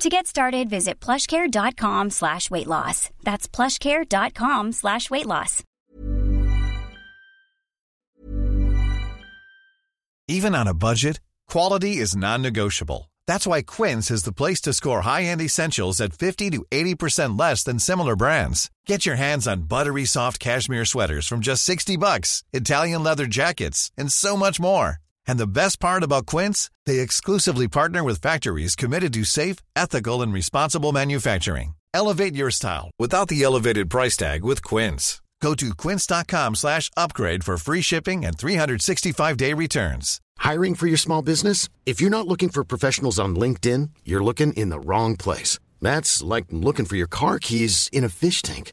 To get started, visit plushcare.com slash weight loss. That's plushcare.com slash weight loss. Even on a budget, quality is non-negotiable. That's why Quince is the place to score high-end essentials at 50 to 80% less than similar brands. Get your hands on buttery soft cashmere sweaters from just 60 bucks, Italian leather jackets, and so much more. And the best part about Quince, they exclusively partner with factories committed to safe, ethical, and responsible manufacturing. Elevate your style without the elevated price tag with Quince. Go to quince.com slash upgrade for free shipping and 365-day returns. Hiring for your small business? If you're not looking for professionals on LinkedIn, you're looking in the wrong place. That's like looking for your car keys in a fish tank.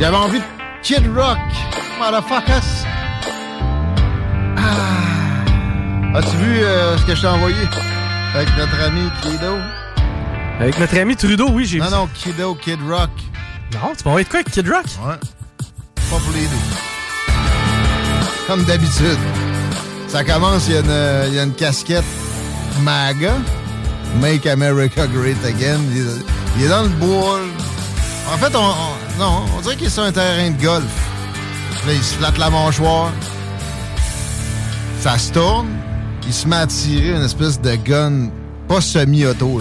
J'avais envie de Kid Rock, motherfuckers. Ah. As-tu vu euh, ce que je t'ai envoyé? Avec notre ami Kido? Avec notre ami Trudeau, oui, j'ai vu. Non, non, Kido, Kid Rock. Non, tu m'as envoyé de quoi avec Kid Rock? Ouais. Pas pour les deux. Comme d'habitude. Ça commence, il y, a une- il y a une casquette MAGA. Make America Great Again. Il est, il est dans le bois. En fait, on, on- non, on dirait qu'il est sur un terrain de golf. Là, il se flatte la mâchoire. Ça se tourne. Il se met à tirer une espèce de gun, pas semi-auto.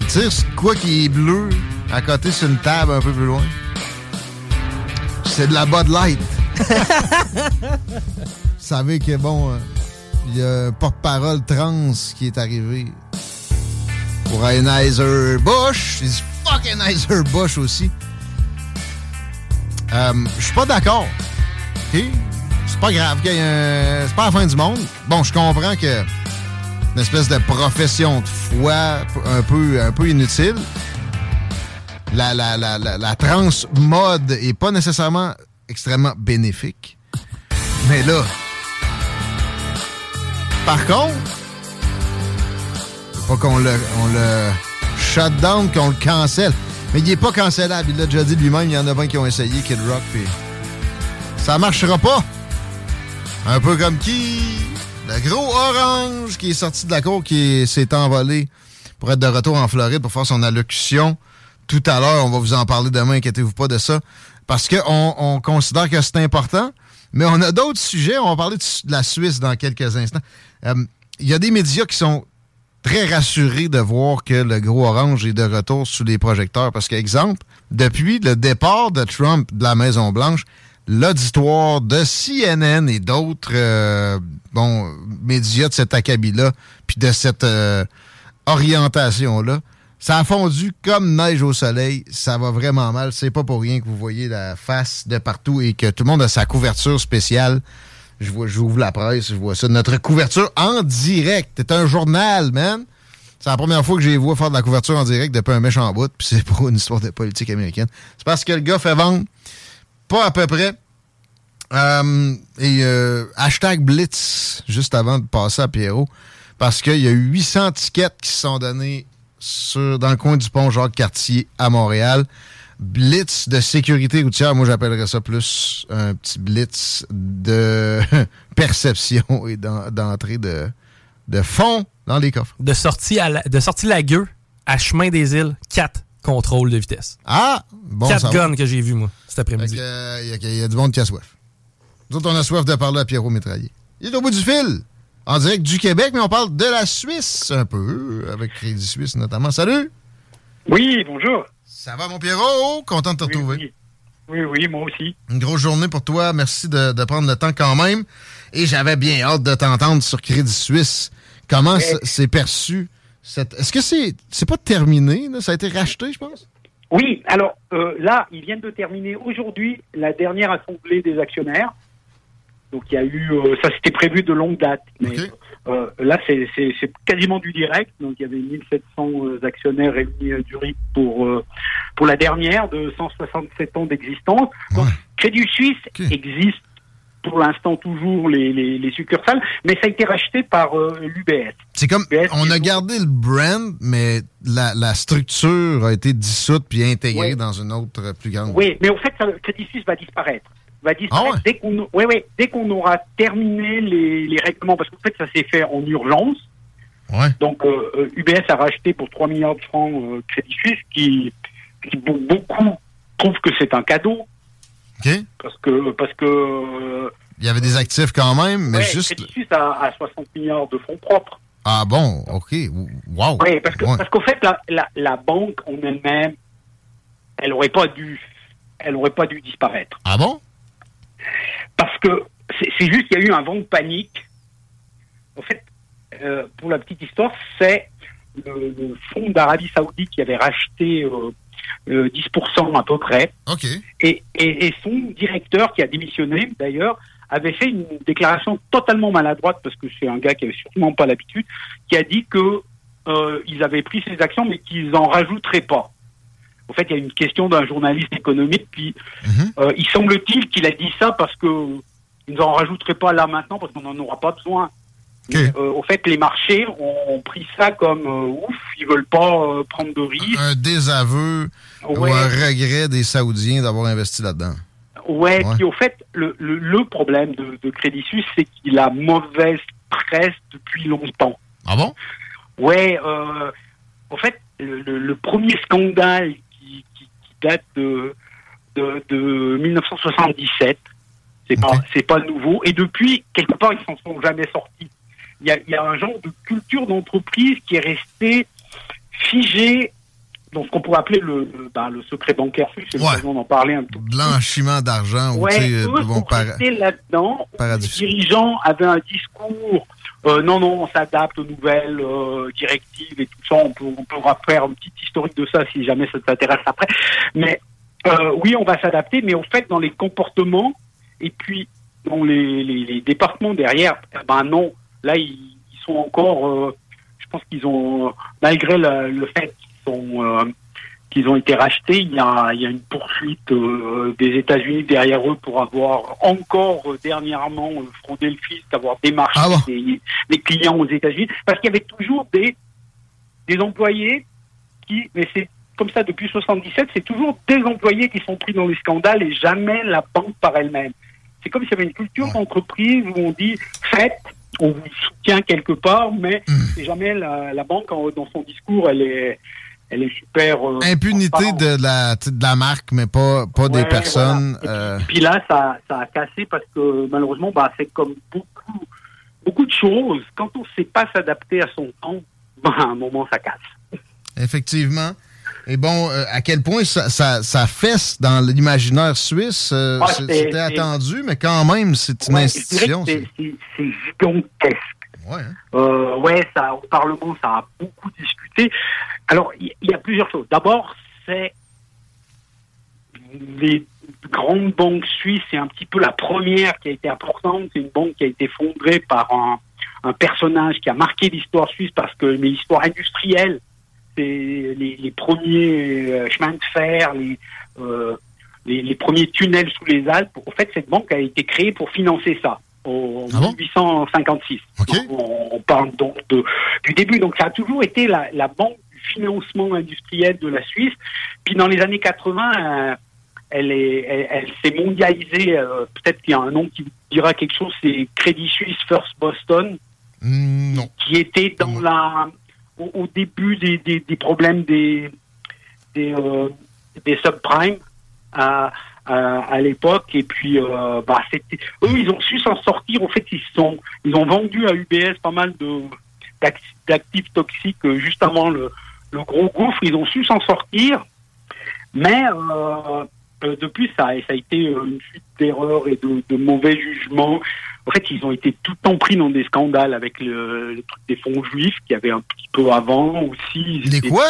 Il tire quoi qui est bleu à côté sur une table un peu plus loin. C'est de la Bud Light. Vous savez que bon, euh, il y a un porte-parole trans qui est arrivé pour Anheuser Bush. Il dit Anheuser Bush aussi. Euh, Je suis pas d'accord. C'est pas grave. C'est pas la fin du monde. Bon, je comprends que une espèce de profession de foi un peu, un peu inutile. La, la, la, la, mode est pas nécessairement extrêmement bénéfique. Mais là, par contre, faut pas qu'on le, on le shut down, qu'on le cancelle. Mais il est pas cancellable. Il l'a déjà dit lui-même. Il y en a 20 qui ont essayé Kid Rock. Puis ça marchera pas. Un peu comme qui? Le gros orange qui est sorti de la cour, qui s'est envolé pour être de retour en Floride pour faire son allocution tout à l'heure. On va vous en parler demain, inquiétez-vous pas de ça. Parce qu'on on considère que c'est important. Mais on a d'autres sujets. On va parler de, de la Suisse dans quelques instants. Euh, Il y a des médias qui sont très rassurés de voir que le gros orange est de retour sous les projecteurs. Parce qu'exemple, depuis le départ de Trump de la Maison-Blanche, l'auditoire de CNN et d'autres euh, bon, médias de cet acabit-là, puis de cette euh, orientation-là, ça a fondu comme neige au soleil. Ça va vraiment mal. C'est pas pour rien que vous voyez la face de partout et que tout le monde a sa couverture spéciale. Je vois, j'ouvre la presse, je vois ça. Notre couverture en direct. C'est un journal, man. C'est la première fois que j'ai vu faire de la couverture en direct depuis un méchant bout, puis c'est pour une histoire de politique américaine. C'est parce que le gars fait vendre pas à peu près. Euh, et euh, hashtag Blitz, juste avant de passer à Pierrot. parce qu'il y a eu 800 tickets qui se sont donnés sur, dans le coin du pont Jacques-Cartier à Montréal. Blitz de sécurité routière, moi j'appellerais ça plus un petit blitz de perception et d'entrée de, de fond dans les coffres. De sortie, à la, de sortie Lagueux à Chemin des Îles, 4 contrôles de vitesse. Ah, bon 4 guns que j'ai vu moi, cet après-midi. Il y, a du monde qui a soif. Nous autres, on a soif de parler à Pierrot Métraillé. Il est au bout du fil, en direct du Québec, mais on parle de la Suisse un peu, avec Crédit Suisse notamment. Salut! Oui, bonjour. Ça va, mon Pierrot? Content de te retrouver. Oui, oui, moi aussi. Une grosse journée pour toi. Merci de, prendre le temps quand même. Et j'avais bien hâte de t'entendre sur Crédit Suisse. Comment c'est perçu? Est-ce que c'est c'est pas terminé? Ça a été racheté, je pense? Oui, alors euh, là, ils viennent de terminer aujourd'hui la dernière assemblée des actionnaires. Donc il y a eu, euh, ça c'était prévu de longue date. Mais euh, là, c'est quasiment du direct. Donc, il y avait 1700 euh, actionnaires réunis à Zurich pour, euh, pour la dernière de 167 ans d'existence. Donc, Crédit Suisse existe pour l'instant toujours les, les, succursales, mais ça a été racheté par l'UBS. C'est comme, on a gardé le brand, mais la, la structure a été dissoute puis intégrée dans une autre plus grande. Oui, mais au fait, Crédit Suisse va disparaître va disparaître ah dès qu'on dès qu'on aura terminé les, les règlements, parce qu'en fait, ça s'est fait en urgence. Donc, euh, UBS euh, a racheté pour 3 milliards de francs euh, Crédit Suisse, qui, qui, beaucoup trouvent que c'est un cadeau. Parce que. Parce que euh, Il y avait des actifs quand même, mais juste. Crédit Suisse a, 60 milliards de fonds propres. Ah bon, ok, wow. Oui, parce qu'en fait, la, la, la, banque en elle-même, elle n'aurait pas dû, elle aurait pas dû disparaître. Ah bon? Parce que c'est juste qu'il y a eu un vent de panique. En fait, euh, pour la petite histoire, c'est le, fonds d'Arabie Saoudite qui avait racheté 10% euh, à peu près. Et, et, son directeur, qui a démissionné d'ailleurs, avait fait une déclaration totalement maladroite, parce que c'est un gars qui avait sûrement pas l'habitude, qui a dit que euh, ils avaient pris ces actions, mais qu'ils en rajouteraient pas. En fait, il y a une question d'un journaliste économique qui, mhm. euh, il semble-t-il qu'il a dit ça parce que ils n'en rajouteraient pas là maintenant parce qu'on n'en aura pas besoin. Euh, au fait, les marchés ont, pris ça comme euh, ouf, ils veulent pas prendre de risques. Un désaveu ou un regret des Saoudiens d'avoir investi là-dedans. Ouais, puis au fait, le, le, problème de, de, Crédit Suisse, c'est qu'il a mauvaise presse depuis longtemps. Ah bon? Ouais, au fait, le, le, premier scandale date de, de, 1977. C'est pas, c'est pas nouveau. Et depuis, quelque part, ils s'en sont jamais sortis. Il y a, y a un genre de culture d'entreprise qui est resté figé dans ce qu'on pourrait appeler le, le, bah, le secret bancaire C'est ouais. d'en parler un peu. Blanchiment d'argent. Ouais, eux sont là-dedans. Les dirigeants avaient un discours euh, non, non, on s'adapte aux nouvelles euh, directives et tout ça. On, peut, on pourra faire une petite historique de ça si jamais ça t'intéresse après. Mais euh, oui, on va s'adapter, mais au fait, dans les comportements et puis dans les, les, les départements derrière, eh ben non, là, ils, ils sont encore, je pense qu'ils ont, malgré le, le fait qu'ils sont qu'ils ont été rachetés. Il y a, il y a une poursuite euh, des États-Unis derrière eux pour avoir encore euh, dernièrement euh, fraudé le fisc, avoir démarché ah des, clients aux États-Unis, parce qu'il y avait toujours des des employés qui, mais c'est comme ça depuis 77, c'est toujours des employés qui sont pris dans les scandales et jamais la banque par elle-même. C'est comme s'il y avait une culture d'entreprise où on dit faites, on vous soutient quelque part, mais mmh. c'est jamais la, la banque dans son discours, elle est elle est super. Euh, Impunité de la, de la marque, mais pas, pas des personnes. Euh. Puis, là, ça, ça, a cassé parce que malheureusement, bah, c'est comme beaucoup, beaucoup de choses. Quand on ne sait pas s'adapter à son temps, bah, à un moment, ça casse. Effectivement. Et bon, euh, à quel point ça, ça, ça fesse dans l'imaginaire suisse, c'était attendu, mais quand même, c'est une institution. C'est gigantesque. Ouais, hein. ouais, ça, au Parlement, ça a beaucoup discuté. Alors, il y, a plusieurs choses. D'abord, c'est les grandes banques suisses, c'est un petit peu la première qui a été importante. C'est une banque qui a été fondée par un, personnage qui a marqué l'histoire suisse parce que l'histoire industrielle, c'est les, premiers euh, chemins de fer, euh, les, les, premiers tunnels sous les Alpes. En fait, cette banque a été créée pour financer ça. en 1856. Ah on, parle donc de, du début. Donc ça a toujours été la, la banque financement industriel de la Suisse. Puis dans les années 80, euh, elle est, elle, s'est mondialisée. Euh, peut-être qu'il y a un nom qui vous dira quelque chose. C'est Crédit Suisse First Boston. Non. Qui était dans la au, début des, des, des, problèmes des des, euh, des subprimes à, à, l'époque et puis euh, bah c'était eux ils ont su s'en sortir en fait ils sont ils ont vendu à UBS pas mal de d'actifs toxiques euh, juste avant le, le gros gouffre ils ont su s'en sortir mais euh, euh, depuis ça, ça a été une suite d'erreurs et de, de, mauvais jugements. En fait, ils ont été tout le temps pris dans des scandales avec le, le truc des fonds juifs qui avait un petit peu avant aussi. Les quoi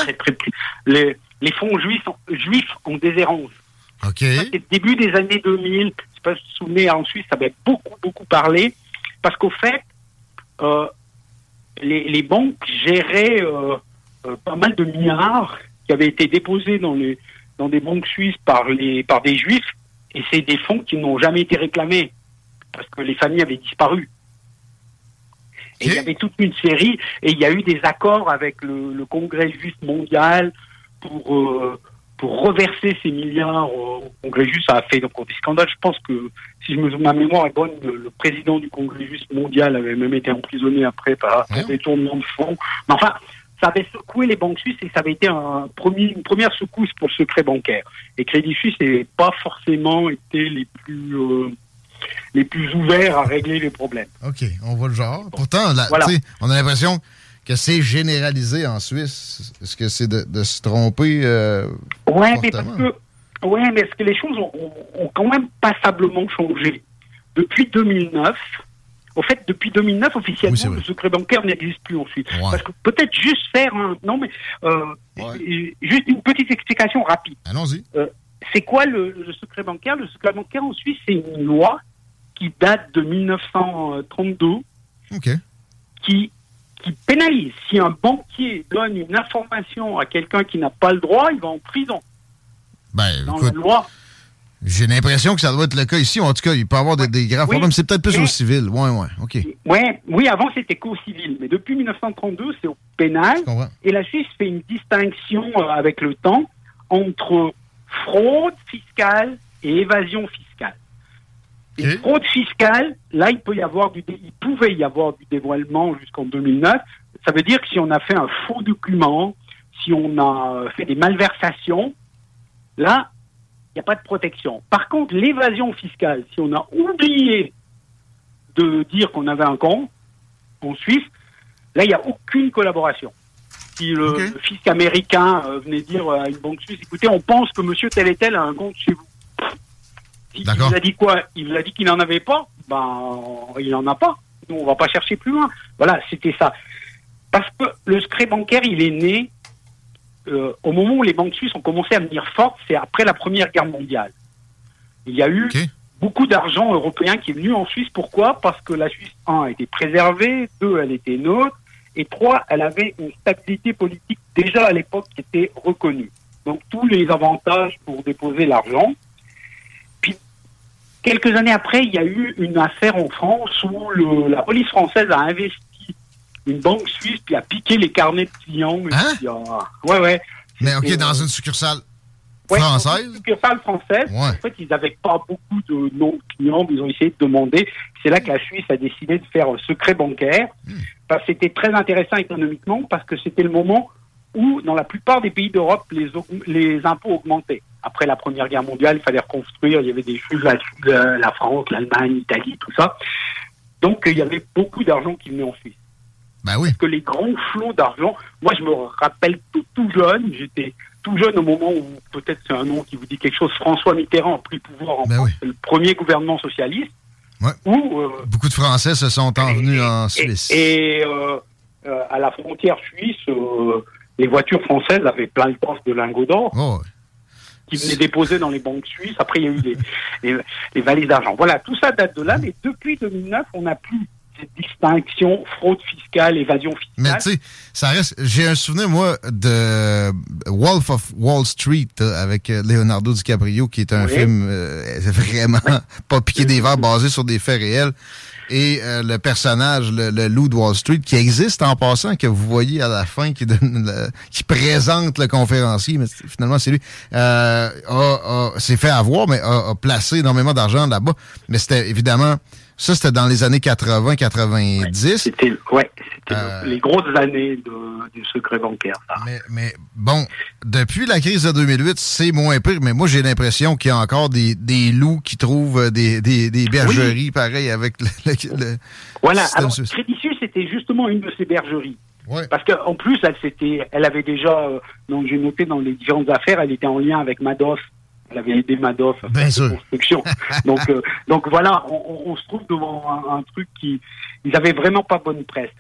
les, les fonds juifs, juifs en déshérence. OK. Début des années 2000. Je sais pas si vous vous souvenez, en Suisse, ça avait beaucoup, beaucoup parlé. Parce qu'au fait, euh, les, les, banques géraient euh, euh, pas mal de milliards qui avaient été déposés dans, les, dans des banques suisses par, les, par des juifs. Et c'est des fonds qui n'ont jamais été réclamés. Parce que les familles avaient disparu. Et il y avait toute une série, et il y a eu des accords avec le, le Congrès juif mondial pour euh, pour reverser ces milliards au Congrès juste, ça a fait donc des scandales. Je pense que, si je me, ma mémoire est bonne, le, président du Congrès juste mondial avait même été emprisonné après par un détournement de fonds. Mais enfin, ça avait secoué les banques suisses et ça avait été un premier, une première secousse pour le secret bancaire. Et Crédit Suisse n'avait pas forcément été les plus... Euh, les plus ouverts à régler les problèmes. OK, on voit le genre. Pourtant, là, on a l'impression que c'est généralisé en Suisse. Est-ce que c'est de, se tromper euh, Oui, mais parce que ouais, mais que les choses ont, quand même passablement changé? Depuis 2009, au fait, depuis 2009, officiellement, le secret bancaire n'existe plus en Suisse. Parce que peut-être juste faire un... Non, mais euh, juste une petite explication rapide. Allons-y. Euh, c'est quoi le, le, secret bancaire? Le secret bancaire en Suisse, c'est une loi qui date de 1932. OK. Qui qui pénalise. Si un banquier donne une information à quelqu'un qui n'a pas le droit, il va en prison. Ben, écoute, J'ai l'impression que ça doit être le cas ici. En tout cas, il peut y avoir des, graves problèmes. C'est peut-être plus au civil. Oui, oui, OK. Ouais, oui, avant, c'était qu'au civil. Mais depuis 1932, c'est au pénal. Et la Suisse fait une distinction euh, avec le temps entre fraude fiscale et évasion fiscale. Une fraude fiscale, là, il peut y avoir du, il pouvait y avoir du dévoilement jusqu'en 2009. Ça veut dire que si on a fait un faux document, si on a fait des malversations, là, il n'y a pas de protection. Par contre, l'évasion fiscale, si on a oublié de dire qu'on avait un compte en Suisse, là, il n'y a aucune collaboration. Si le, fisc américain euh, venait dire à une banque suisse, écoutez, on pense que monsieur tel et tel a un compte chez vous il vous a dit quoi? Il vous a dit qu'il n'en avait pas? Ben, il n'en a pas. Nous, on va pas chercher plus loin. Voilà, c'était ça. Parce que le secret bancaire, il est né euh, au moment où les banques suisses ont commencé à venir fortes, c'est après la Première Guerre mondiale. Il y a eu beaucoup d'argent européen qui est venu en Suisse. Pourquoi? Parce que la Suisse, un, a été préservée, deux, elle était neutre, et trois, elle avait une stabilité politique déjà à l'époque qui était reconnue. Donc tous les avantages pour déposer l'argent, Quelques années après, il y a eu une affaire en France où le, la police française a investi une banque suisse puis a piqué les carnets de clients. Hein? Ouais, ouais. Mais OK, dans une succursale française? une succursale française. En fait, ils n'avaient pas beaucoup de noms de clients, mais ils ont essayé de demander. C'est là que la Suisse a décidé de faire un secret bancaire. Hmm. Parce que c'était très intéressant économiquement parce que c'était le moment où, dans la plupart des pays d'Europe, les, les impôts augmentaient après la Première Guerre mondiale, il fallait reconstruire. Il y avait des choses là-dessus, la France, l'Allemagne, l'Italie, tout ça. Donc, il y avait beaucoup d'argent qui venait en Suisse. Oui. Parce que les grands flots d'argent, moi, je me rappelle tout, tout jeune, j'étais tout jeune au moment où, peut-être c'est un nom qui vous dit quelque chose, François Mitterrand a pris pouvoir en ben France, le premier gouvernement socialiste. Ouais. Où, euh, Beaucoup de Français se sont envenus en Suisse. Et, euh, euh, à la frontière suisse, les voitures françaises avaient plein de postes de lingots d'or. Oh, qui venaient déposer dans les banques suisses. Après, il y a eu les, les, valises d'argent. Voilà, tout ça date de là, mais depuis 2009, on n'a plus cette distinction fraude fiscale, évasion fiscale. Mais tu sais, ça reste. J'ai un souvenir, moi, de Wolf of Wall Street euh, avec euh, Leonardo DiCaprio, qui est un film euh, vraiment pas piqué des verres basé sur des faits réels. et euh, le personnage, le, loup de Wall Street, qui existe en passant, que vous voyez à la fin, qui, donne qui présente le conférencier, mais finalement c'est lui, euh, s'est fait avoir, mais a placé énormément d'argent là-bas. Mais c'était évidemment ça, c'était dans les années 80-90. c'était ouais, euh, les grosses années du secret bancaire. Mais, bon, depuis la crise de 2008, c'est moins pire, mais moi, j'ai l'impression qu'il y a encore des, loups qui trouvent des, bergeries pareilles avec le, Voilà, alors Crédit Suisse, c'était justement une de ces bergeries. Parce qu'en plus, elle, elle avait déjà, euh, donc j'ai noté dans les différentes affaires, elle était en lien avec Madoff elle avait aidé Madoff à faire construction. donc, euh, donc voilà, on, se trouve devant un, truc qui, ils avaient vraiment pas bonne presse.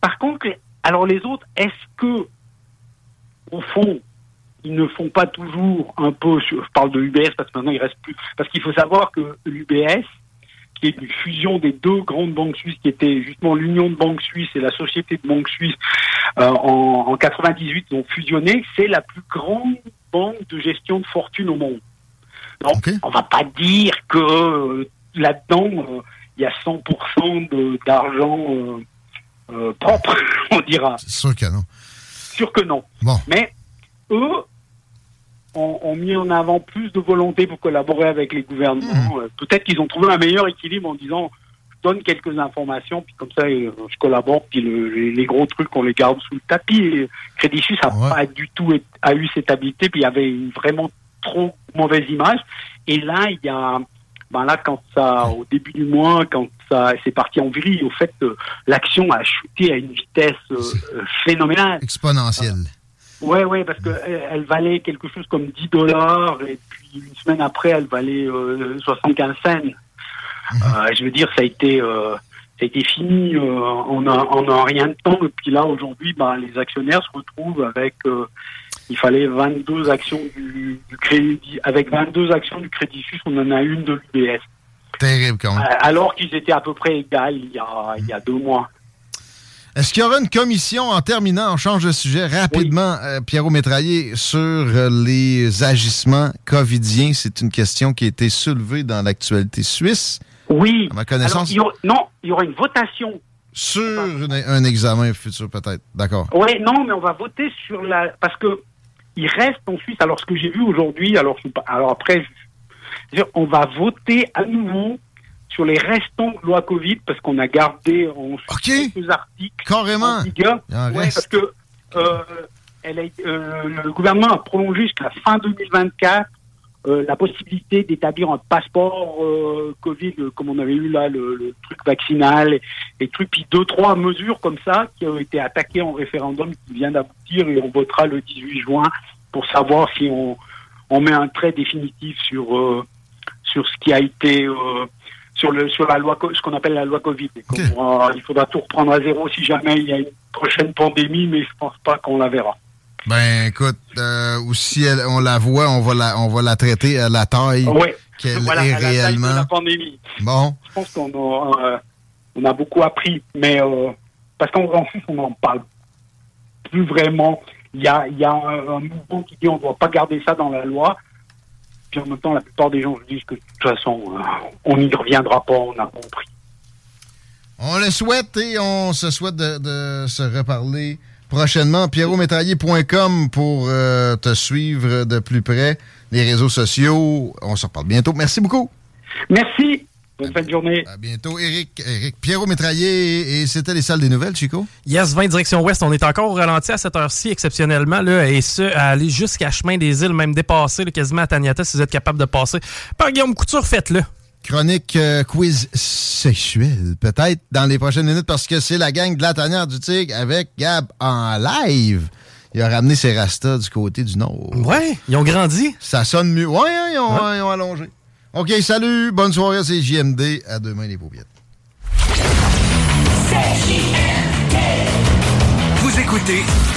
Par contre, alors les autres, est-ce que, au fond, ils ne font pas toujours un peu, je parle de UBS parce que maintenant il reste plus, parce qu'il faut savoir que l'UBS, qui est une fusion des deux grandes banques suisses, qui étaient justement l'Union de banques suisses et la Société de banques suisses, euh, en, en 98, ils ont fusionné, c'est la plus grande banque de gestion de fortune au monde. Donc, on va pas dire que euh, là-dedans, euh, il y a 100% d'argent euh, propre, on dira. C'est sûr que non. Sûr que non. Bon. Mais eux ont, mis en avant plus de volonté pour collaborer avec les gouvernements. Mmh. Peut-être qu'ils ont trouvé un meilleur équilibre en disant donne quelques informations, puis comme ça, je collabore, puis les, gros trucs, on les garde sous le tapis. Et Crédit Suisse n'a pas du tout a eu cette habileté, puis il y avait une vraiment trop mauvaise image. Et là, il y a, ben là, quand ça, au début du mois, quand ça, c'est parti en vrille, au fait, euh, l'action a chuté à une vitesse euh, phénoménale. Exponentielle. Oui, ouais, ouais, parce que elle, valait quelque chose comme 10 dollars et puis une semaine après, elle valait 75 euh, Mhm. je veux dire, ça a été, ça a été fini en, en, rien de temps. Et puis là, aujourd'hui, ben, les actionnaires se retrouvent avec il fallait 22 actions du, crédit. Avec 22 actions du Crédit Suisse, on en a une de l'UBS. Terrible quand même. Euh, alors qu'ils étaient à peu près égales il y a, il y a deux mois. Est-ce qu'il y aura une commission, en terminant, on change de sujet rapidement, euh, Pierrot Métraillé, sur euh, les agissements covidiens? C'est une question qui a été soulevée dans l'actualité suisse. Oui. À ma connaissance. non, il y aura une votation sur un examen futur, peut-être. D'accord. Oui, non, mais on va voter sur la. Parce que il reste en Suisse. Alors, ce que j'ai vu aujourd'hui, alors, alors après, on va voter à nouveau sur les restants de loi Covid parce qu'on a gardé en quelques articles. Carrément. En parce que euh, elle a, euh, le gouvernement a prolongé jusqu'à la fin 2024 euh, la possibilité d'établir un passeport euh, Covid, euh, comme on avait eu là, le, truc vaccinal, et, trucs, puis deux, trois mesures comme ça qui ont été attaquées en référendum qui vient d'aboutir et on votera le 18 juin pour savoir si on, on met un trait définitif sur, sur ce qui a été sur le sur la loi ce qu'on appelle la loi Covid. il faudra tout reprendre à zéro si jamais il y a une prochaine pandémie, mais je pense pas qu'on la verra. Ben écoute, euh, ou si on la voit, on va la, on va la traiter à la taille qu'elle est réellement. la pandémie. Bon. Je pense qu'on a, euh, on a beaucoup appris, mais euh, parce qu'en France, on n'en parle plus vraiment. Il y a, y a un, mouvement qui dit on ne doit pas garder ça dans la loi. Puis en même temps, la plupart des gens disent que de toute façon, on n'y reviendra pas, on a compris. On le souhaite et on se souhaite de, de se reparler prochainement. pierrotmétraillé.com pour euh, te suivre de plus près. Les réseaux sociaux. On se reparle bientôt. Merci beaucoup. Merci. Bonne fin de journée. À bientôt. Eric, Eric Pierrot Métraillé, et c'était les salles des nouvelles, Chico? Yes, 20 direction ouest. On est encore au ralenti à cette heure-ci, exceptionnellement, là, et ce, à aller jusqu'à Chemin des Îles, même dépasser, quasiment à Taniata, si vous êtes capable de passer. Par Guillaume Couture, faites-le chronique euh, quiz sexuel, peut-être dans les prochaines minutes, parce que c'est la gang de la tanière du Tigre avec Gab en live. Il a ramené ses rastas du côté du nord. Ouais, ils ont grandi. Ça sonne mieux. Ouais, hein, ils, ont, allongé. OK, salut, bonne soirée, c'est JMD. À demain, les paupiètes. Vous écoutez 96.